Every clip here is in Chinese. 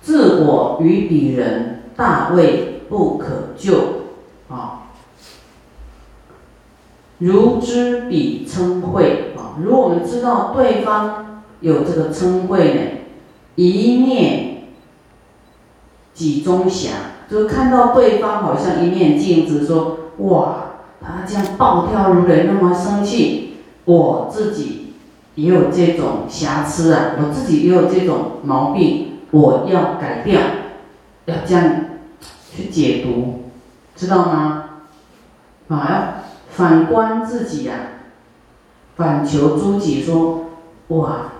自我与彼人大位不可救啊。如知彼称慧啊，如果我们知道对方有这个称慧呢，一念即中暇，就是看到对方好像一面镜子，说哇，他这样暴跳如雷，那么生气，我自己也有这种瑕疵啊，我自己也有这种毛病，我要改掉，要这样去解读，知道吗？啊，要反观自己呀，反求诸己，说哇，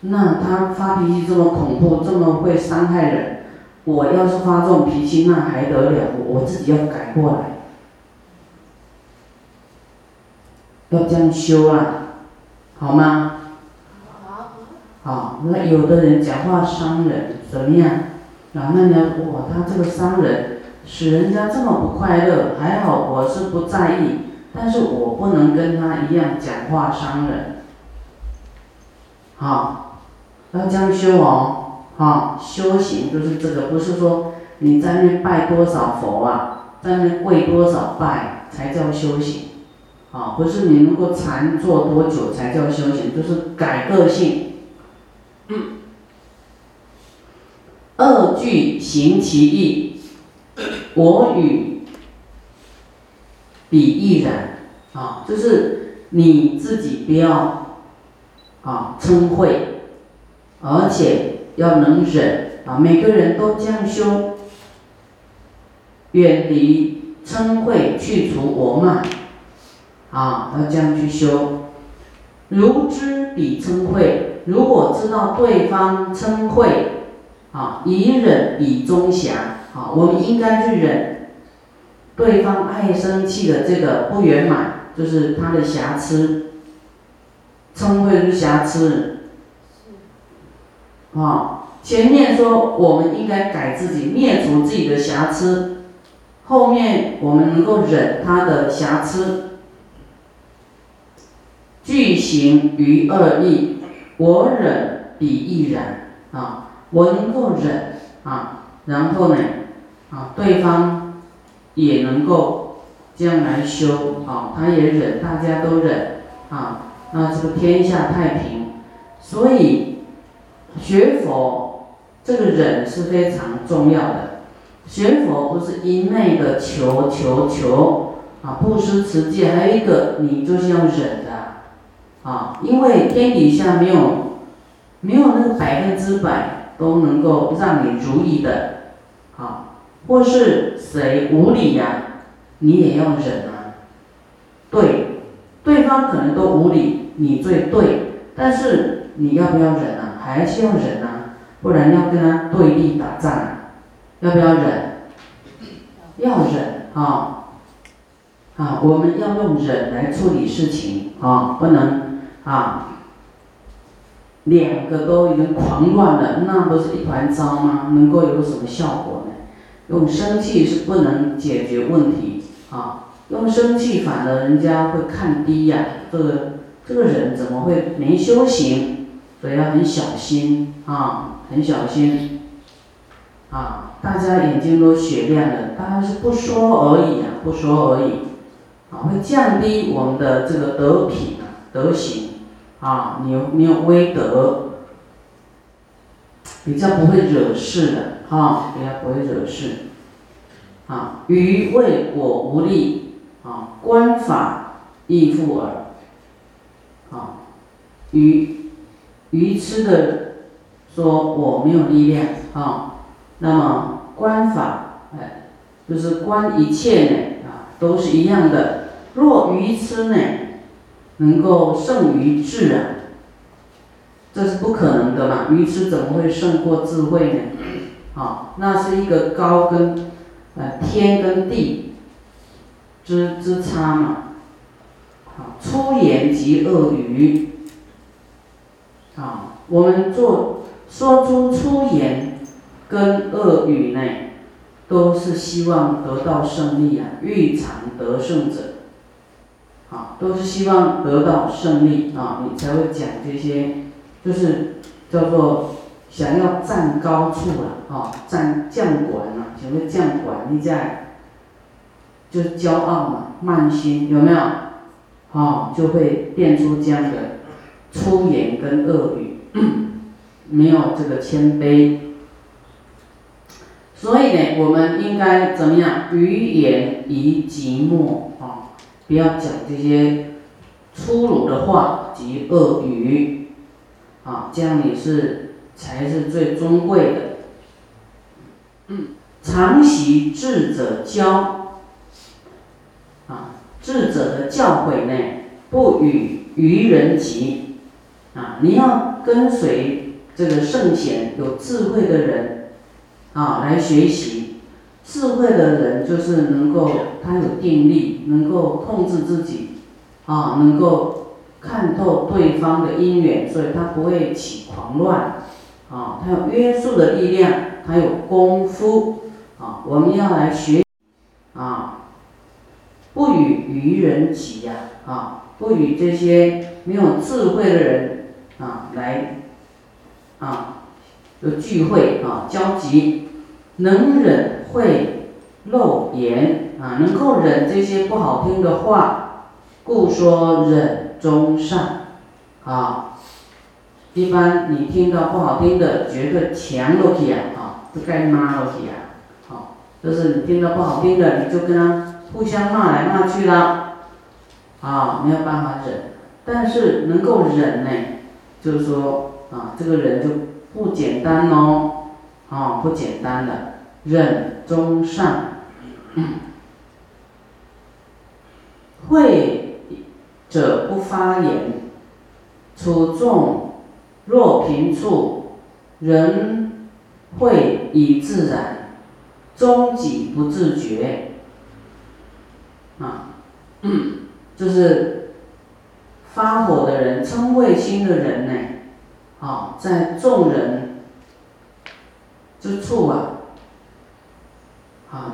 那他发脾气这么恐怖，这么会伤害人。我要是发这种脾气，那还得了？我自己要改过来，要这样修啊，好吗？啊。那有的人讲话伤人，怎么样？啊，那你要哇，他这个伤人，使人家这么不快乐，还好我是不在意，但是我不能跟他一样讲话伤人，好，要这样修哦。啊，修行就是这个，不是说你在那拜多少佛啊，在那跪多少拜才叫修行，啊，不是你能够禅坐多久才叫修行，就是改个性。二句行其意，我与彼亦然，啊，就是你自己不要啊嗔恚，而且。要能忍啊！每个人都这样修，远离嗔恚，去除我慢，啊，要这样去修。如知彼嗔恚，如果知道对方嗔恚，啊，以忍以中暇，啊，我们应该去忍对方爱生气的这个不圆满，就是他的瑕疵，嗔恚是瑕疵。啊，前面说我们应该改自己，灭除自己的瑕疵，后面我们能够忍他的瑕疵，具行于二意，我忍彼亦然啊，我能够忍啊，然后呢，啊，对方也能够这样来修啊，他也忍，大家都忍啊，那这个天下太平，所以。学佛这个忍是非常重要的。学佛不是一昧的求求求啊，不失持戒，还有一个你就是要忍的啊，因为天底下没有没有那个百分之百都能够让你如意的啊，或是谁无理呀，你也要忍啊。对，对方可能都无理，你最对，但是你要不要忍啊？还是要忍啊，不然要跟他对立打仗，要不要忍？要忍啊！啊，我们要用忍来处理事情啊，不能啊，两个都已经狂乱了，那不是一团糟吗？能够有什么效果呢？用生气是不能解决问题啊，用生气反而人家会看低呀，这个这个人怎么会没修行？所以要很小心啊，很小心啊！大家眼睛都雪亮了，当然是不说而已啊，不说而已啊，会降低我们的这个德品、德行啊，你有你有威德，比较不会惹事的啊，比较不会惹事啊。余为我无力啊，观法亦复耳啊，愚。愚痴的说我没有力量啊，那么观法哎，就是观一切呢啊，都是一样的。若愚痴呢，能够胜于智啊，这是不可能的嘛。愚痴怎么会胜过智慧呢？啊，那是一个高跟呃天跟地之之差嘛。好，粗言及恶语。啊，我们做说出粗言跟恶语呢，都是希望得到胜利啊，欲尝得胜者，啊，都是希望得到胜利啊，你才会讲这些，就是叫做想要站高处了，啊，站将管了，想要将管，你在，就骄傲嘛，慢心有没有？哦，就会变出这样的粗言跟恶语，没有这个谦卑。所以呢，我们应该怎么样？语言以寂寞啊，不要讲这些粗鲁的话及恶语啊，这样你是才是最尊贵的。嗯，常习智者教啊。智者的教诲呢，不与愚人及啊！你要跟随这个圣贤、有智慧的人啊来学习。智慧的人就是能够他有定力，能够控制自己啊，能够看透对方的因缘，所以他不会起狂乱啊。他有约束的力量，他有功夫啊。我们要来学啊。不与愚人及呀，啊，不与这些没有智慧的人啊来啊就聚会啊交集，能忍会漏言啊，能够忍这些不好听的话，故说忍中善啊。一般你听到不好听的，绝对强落去啊，啊，就该骂落去啊，好，就是你听到不好听的，你就跟他。互相骂来骂去啦，啊，没有办法忍，但是能够忍呢，就是说啊，这个人就不简单哦，啊，不简单的，忍中善，会者不发言，处众若平处，人会以自然，终己不自觉。啊，就是发火的人、嗔恚心的人呢，啊，在众人之处，啊，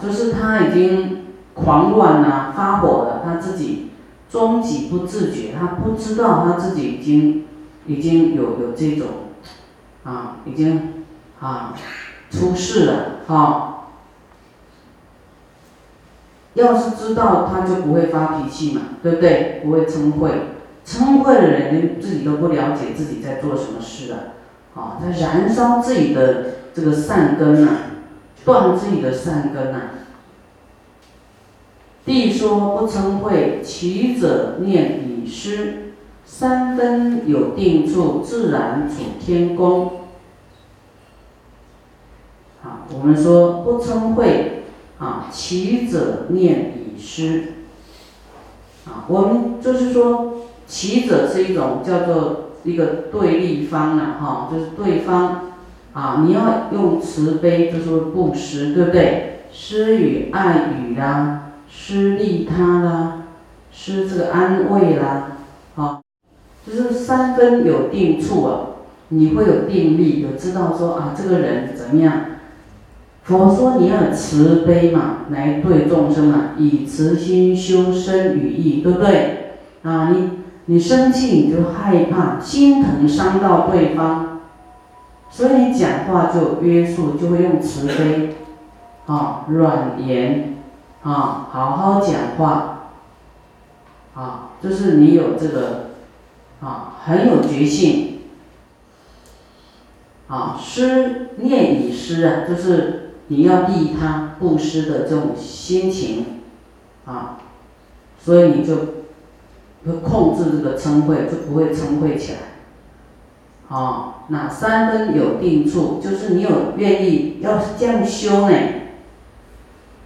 就是他已经狂乱了、发火了，他自己终极不自觉，他不知道他自己已经已经有有这种啊，已经啊出事了，啊。要是知道，他就不会发脾气嘛，对不对？不会嗔恚，嗔恚的人连自己都不了解自己在做什么事啊，啊，在燃烧自己的这个善根呐，断自己的善根呐。地说不称会，其者念已失，三分有定处，自然主天宫。好，我们说不称会。啊，起者念已失。啊，我们就是说，起者是一种叫做一个对立方了哈，就是对方啊，你要用慈悲，就说布施，对不对？施与爱与啦，施利他啦，施这个安慰啦，好，就是三分有定处啊，你会有定力，有知道说啊，这个人怎么样？佛说你要慈悲嘛，来对众生嘛，以慈心修身语意，对不对？啊，你你生气你就害怕，心疼伤到对方，所以你讲话就约束，就会用慈悲，啊，软言，啊，好好讲话，啊，就是你有这个，啊，很有决心，啊，施念以施啊，就是。你要利他布施的这种心情，啊，所以你就会控制这个嗔恚，就不会嗔恚起来，啊，那三分有定处，就是你有愿意要这样修呢，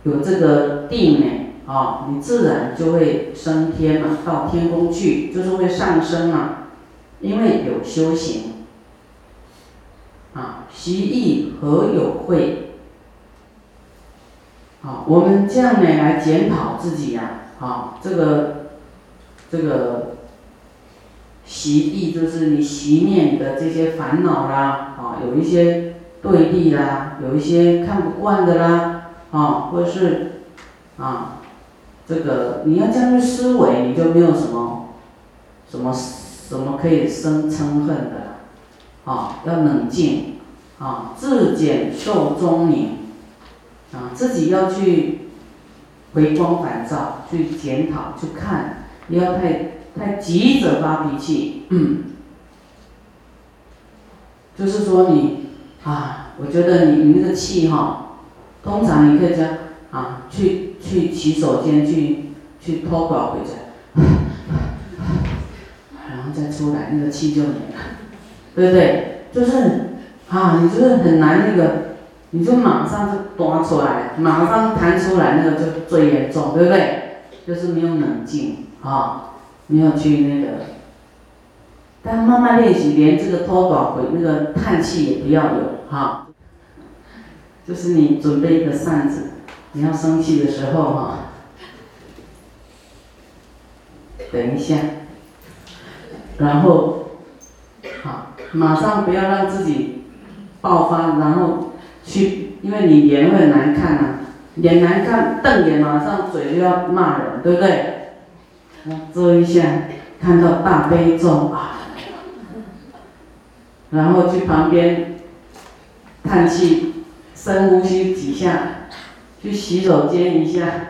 有这个定呢，啊，你自然就会升天嘛，到天宫去，就是会上升嘛，因为有修行，啊，习义何有会？好，我们这样呢来检讨自己呀。好，这个这个习意就是你习念的这些烦恼啦，啊，有一些对立啦，有一些看不惯的啦，啊，或者是啊，这个你要这样去思维，你就没有什么什么什么可以生嗔恨的，啊，要冷静，啊，自检受中明，啊，自己要去回光返照，去检讨，去看，不要太太急着发脾气，就是说你啊，我觉得你你那个气哈，通常你可以这样啊，去去洗手间去去脱稿回家，然后再出来，那个气就没了，对不对？就是啊，你就是很难那个，你就马上就端出来，马上弹出来，那个就最严重，对不对？就是没有冷静啊，没有去那个。但慢慢练习，连这个脱稿回那个叹气也不要有哈。就是你准备一个扇子，你要生气的时候哈，等一下，然后，好，马上不要让自己爆发，然后去，因为你脸会很难看呐，脸难看，瞪眼马上嘴就要骂人，对不对？遮一下，看到大悲咒啊。然后去旁边叹气，深呼吸几下，去洗手间一下，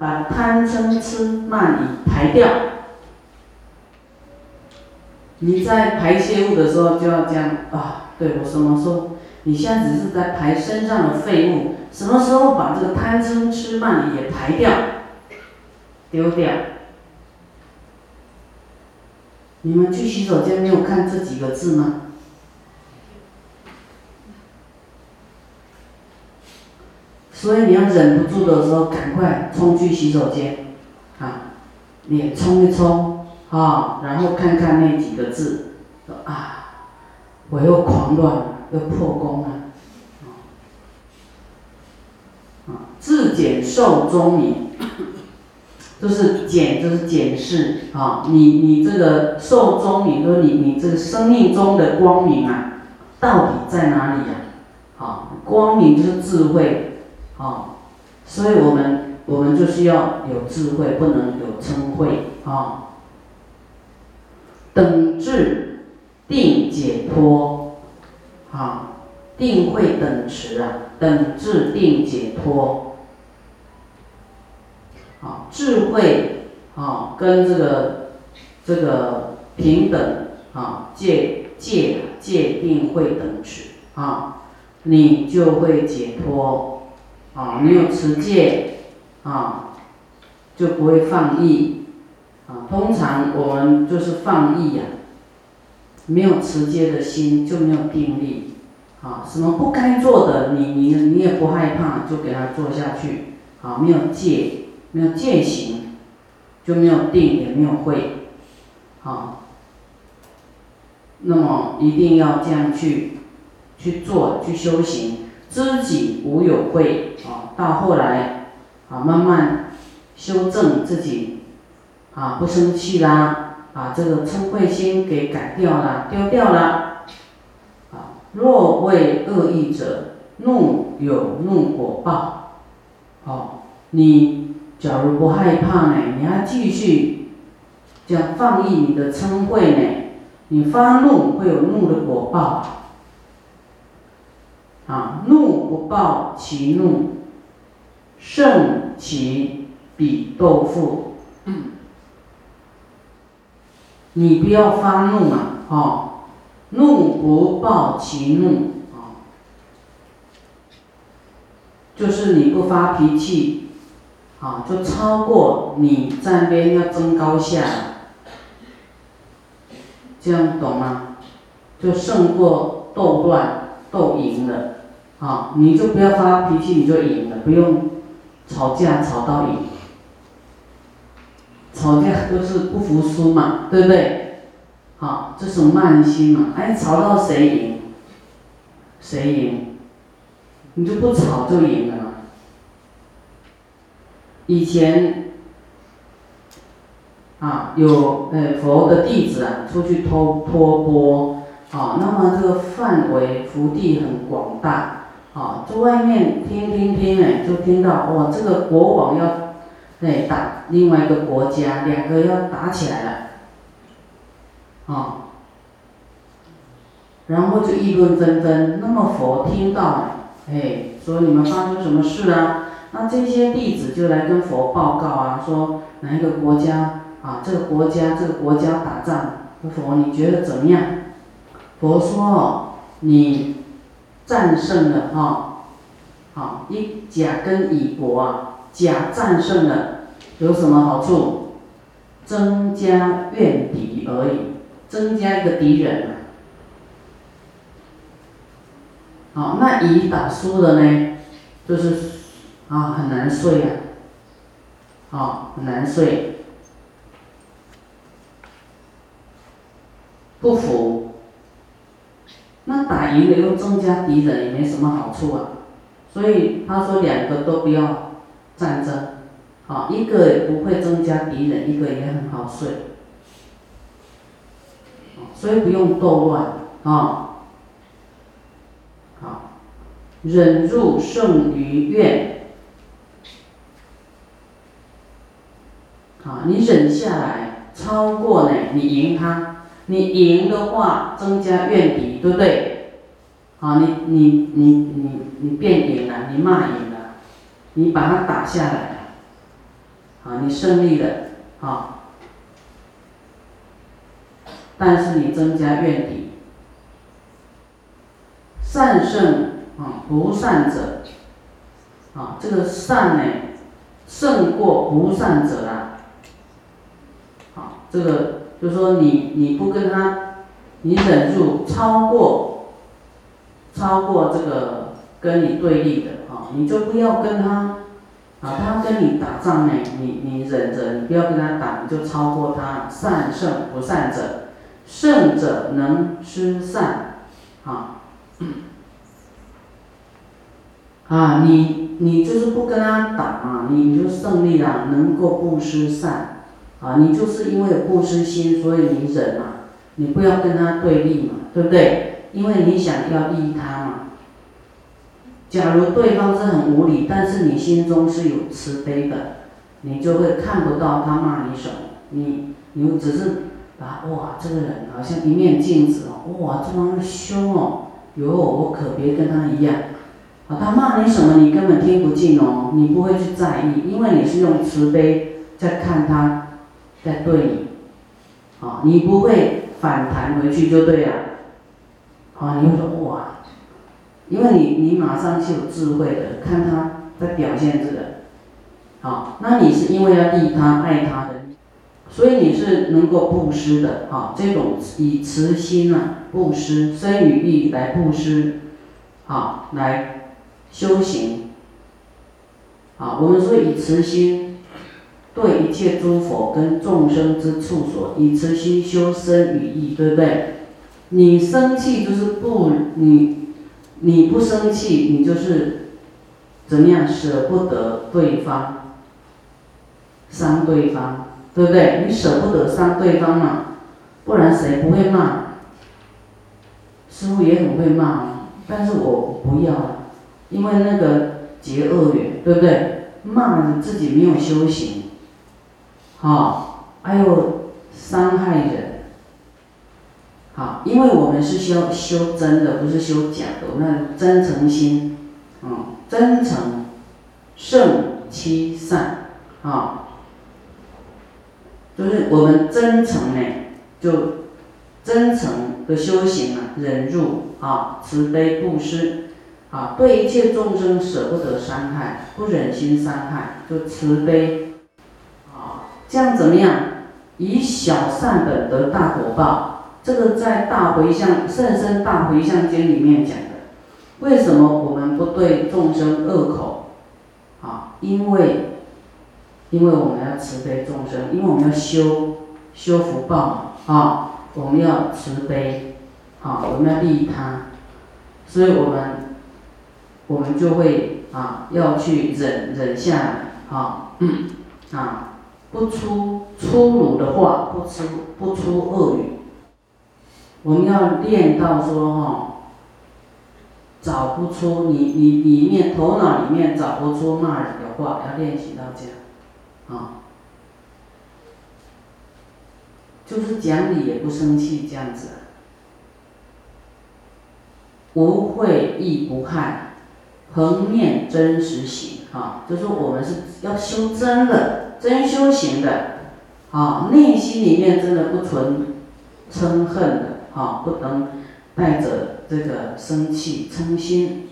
把贪嗔痴慢疑排掉。你在排泄物的时候就要这样啊，对我什么时候？你现在只是在排身上的废物，什么时候把这个贪嗔痴慢疑也排掉，丢掉？你们去洗手间没有看这几个字吗？所以你要忍不住的时候，赶快冲去洗手间，啊，脸冲一冲，啊，然后看看那几个字，说啊，我又狂乱了，又破功了，啊，自检受中明。就是检，就是检视啊，你你这个寿终，你说你你这个生命中的光明啊，到底在哪里呀？啊，光明就是智慧，啊，所以我们我们就需要有智慧，不能有嗔恚啊。等智定解脱，啊，定慧等持啊，等智定解脱。啊，智慧啊，跟这个这个平等啊，界界界定会等持啊，你就会解脱啊。没有持戒啊，就不会放逸啊。通常我们就是放逸呀，没有持戒的心就没有定力啊。什么不该做的，你你你也不害怕，就给他做下去啊。没有戒。没有戒行，就没有定，也没有慧，啊。那么一定要这样去去做，去修行，知己无有慧啊。到后来啊，慢慢修正自己啊，不生气啦，把这个嗔恚心给改掉了，丢掉了。啊，若为恶意者，怒有怒果报。好，你。假如不害怕呢，你要继续这样放逸你的嗔恚呢，你发怒会有怒的果报。啊，怒不报其怒，胜其比斗富。你不要发怒嘛，哦，怒不报其怒，啊，就是你不发脾气。啊，就超过你在那边要争高下，这样懂吗？就胜过斗乱斗赢了，啊，你就不要发脾气，你就赢了，不用吵架吵到赢。吵架都是不服输嘛，对不对？好，这是慢心嘛，哎，吵到谁赢，谁赢，你就不吵就赢了嘛。以前啊，有呃佛的弟子啊，出去托托钵啊，那么这个范围福地很广大啊，在外面听听听哎，就听到哇，这个国王要哎打另外一个国家，两个要打起来了，啊，然后就议论纷纷。那么佛听到，哎，说你们发生什么事啊？那这些弟子就来跟佛报告啊，说哪一个国家啊，这个国家这个国家打仗，佛你觉得怎么样？佛说，你战胜了哈，好一甲跟乙国啊，甲战胜了，有什么好处？增加怨敌而已，增加一个敌人。好，那乙打输了呢，就是啊很难睡啊，好很难睡，不服。那打赢了又增加敌人，也没什么好处啊。所以他说两个都不要战争。啊，一个也不会增加敌人，一个也很好睡，所以不用斗乱啊。好，忍辱胜于怨。啊，你忍下来，超过呢，你赢他，你赢的话增加怨敌，对不对？啊，你你你你你变赢了，你骂赢了，你把他打下来了。啊，你胜利了，啊，但是你增加怨敌，善胜啊不善者，啊这个善呢胜过不善者啊，好，这个就说你你不跟他，你忍住超过，超过这个跟你对立的啊，你就不要跟他。啊，他跟你打仗呢，你你忍着，你不要跟他打，你就超过他。善胜不善者，胜者能施善，啊，啊，你你就是不跟他打嘛，你就胜利了，能够不施善，啊，你就是因为有不施心，所以你忍嘛，你不要跟他对立嘛，对不对？因为你想要利他嘛。假如对方是很无理，但是你心中是有慈悲的，你就会看不到他骂你什么，你你只是啊哇这个人好像一面镜子哦，哇这么凶哦，哟我可别跟他一样，啊他骂你什么你根本听不进哦，你不会去在意，因为你是用慈悲在看他，在对你，啊你不会反弹回去就对了，啊你会说哇。因为你你马上就有智慧的，看他在表现这个，好，那你是因为要利他爱他的，所以你是能够布施的，啊，这种以慈心啊布施，生与利来布施，啊，来修行，啊，我们说以慈心对一切诸佛跟众生之处所，以慈心修身与义，对不对？你生气就是不你。你不生气，你就是怎么样舍不得对方，伤对方，对不对？你舍不得伤对方嘛，不然谁不会骂？师傅也很会骂，但是我不要，因为那个结恶缘，对不对？骂你自己没有修行，好，还有伤害人。好，因为我们是修修真的，不是修假的。那真诚心，嗯，真诚胜欺善，啊，就是我们真诚呢，就真诚的修行啊，忍辱啊，慈悲布施啊，对一切众生舍不得伤害，不忍心伤害，就慈悲，这样怎么样？以小善本得大果报。这个在《大回向圣深大回向经》里面讲的，为什么我们不对众生恶口？啊，因为，因为我们要慈悲众生，因为我们要修修福报啊，我们要慈悲，啊，我们要利他，所以我们，我们就会啊，要去忍忍下来，啊，嗯啊，不出粗鲁的话，不出不出恶语。我们要练到说哈，找不出你你里面头脑里面找不出骂人的话，要练习到这样，啊，就是讲理也不生气这样子，无秽亦不害，恒念真实行啊，就是我们是要修真的，真修行的，啊，内心里面真的不存嗔恨的，啊，不能带着这个生气嗔心，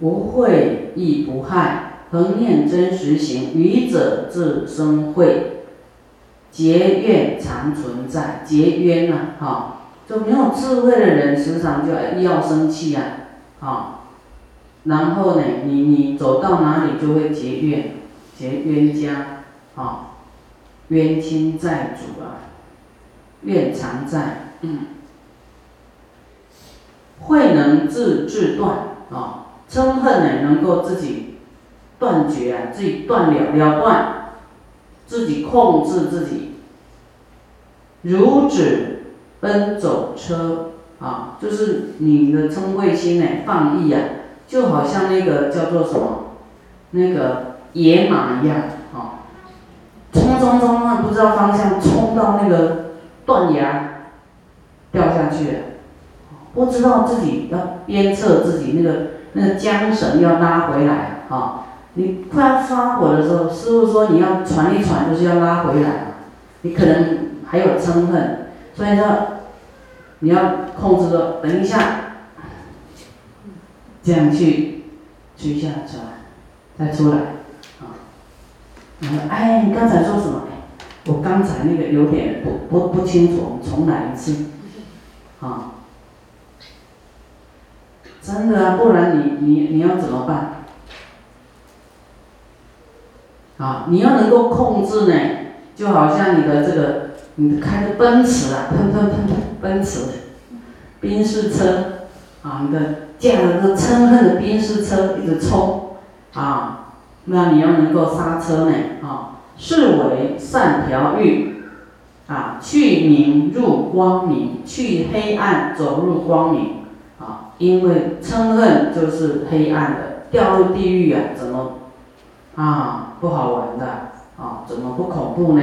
无慧亦不害，恒念真实行，愚者自生慧。结怨常存在，结冤呐，哈，就没有智慧的人时常就要生气呀，啊，然后呢，你你走到哪里就会结怨，结冤家，啊，冤亲债主啊，怨常在，嗯，慧能自自断，啊，嗔恨呢能够自己断绝啊，自己断了了断。自己控制自己，如指奔走车啊，就是你的嗔恚心呢放逸啊，就好像那个叫做什么，那个野马一样啊，冲冲冲冲，不知道方向，冲到那个断崖掉下去了，不知道自己要鞭策自己那个那个缰绳要拉回来啊。你快要发火的时候，师傅说你要喘一喘，就是要拉回来你可能还有嗔恨，所以说你要控制住，等一下，这样去追下是吧？再出来，然后哎，你刚才说什么？我刚才那个有点不不不清楚，我们重来一次，啊，真的啊，不然你你你要怎么办？啊，你要能够控制呢，就好像你的这个，你开着奔驰啊，喷喷喷喷，奔驰，宾士车，啊，你的驾着这嗔恨的宾士车一直冲，啊，那你要能够刹车呢，啊，是为善调欲，啊，去明入光明，去黑暗走入光明，啊，因为嗔恨就是黑暗的，掉入地狱啊，怎么？啊，不好玩的啊，怎么不恐怖呢？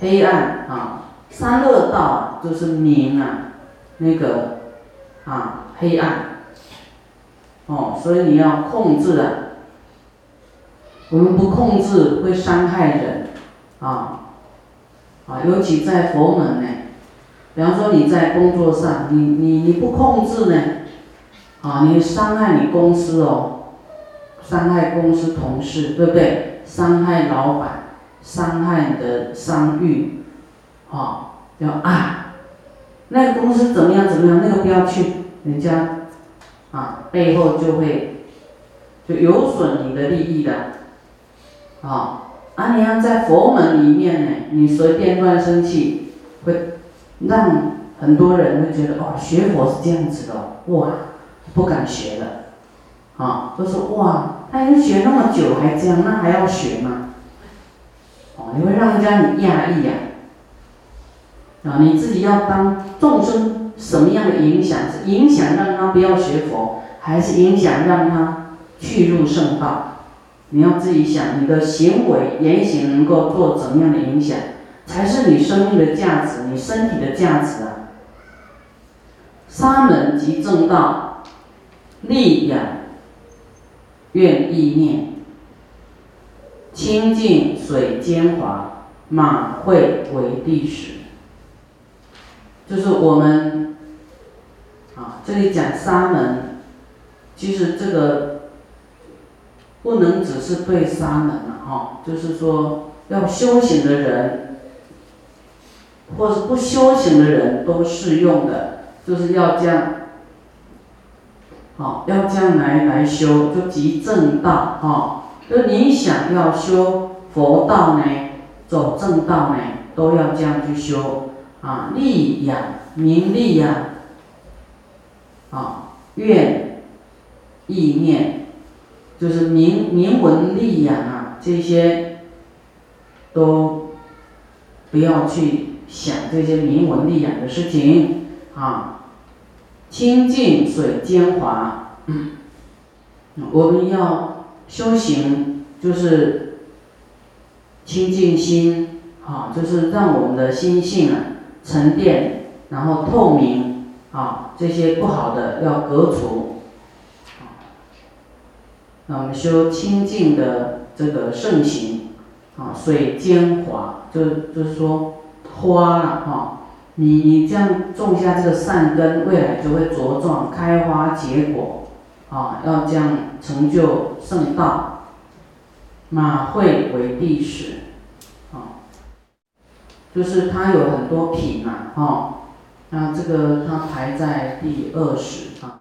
黑暗啊，三恶道就是明啊，那个啊，黑暗哦，所以你要控制啊。我们不控制会伤害人啊啊，尤其在佛门呢，比方说你在工作上，你你你不控制呢，啊，你伤害你公司哦。伤害公司同事，对不对？伤害老板，伤害你的商誉，啊，要啊，那个公司怎么样怎么样，那个不要去，人家啊背后就会就有损你的利益的，啊，啊你要在佛门里面呢，你随便乱生气，会让很多人会觉得哦，学佛是这样子的，哇，不敢学了。啊，都说哇，他已经学那么久还这样，那还要学吗？哦，你会让人家很压抑呀。啊，你自己要当众生什么样的影响？是影响让他不要学佛，还是影响让他去入圣道？你要自己想，你的行为言行能够做怎么样的影响，才是你生命的价值，你身体的价值啊。沙门即正道，利养。愿意念，清净水坚华，满会为地时。就是我们啊，这里讲沙门，其实这个不能只是对沙门了哈，就是说要修行的人，或是不修行的人都适用的，就是要将。好，要这样来来修，就即正道，哈，就你想要修佛道呢，走正道呢，都要这样去修，啊，利养名利呀，啊，愿意念，就是名名闻利养啊，这些都不要去想这些名闻利养的事情，啊。清净水坚滑，我们要修行，就是清净心，啊，就是让我们的心性啊沉淀，然后透明，啊，这些不好的要革除。那我们修清净的这个圣行，啊，水兼华，就就是说花了哈，你你这样种下这个善根，未来就会茁壮开花结果，啊，要这样成就圣道。马会为第十，啊，就是它有很多品嘛，哈，那这个它排在第二十啊。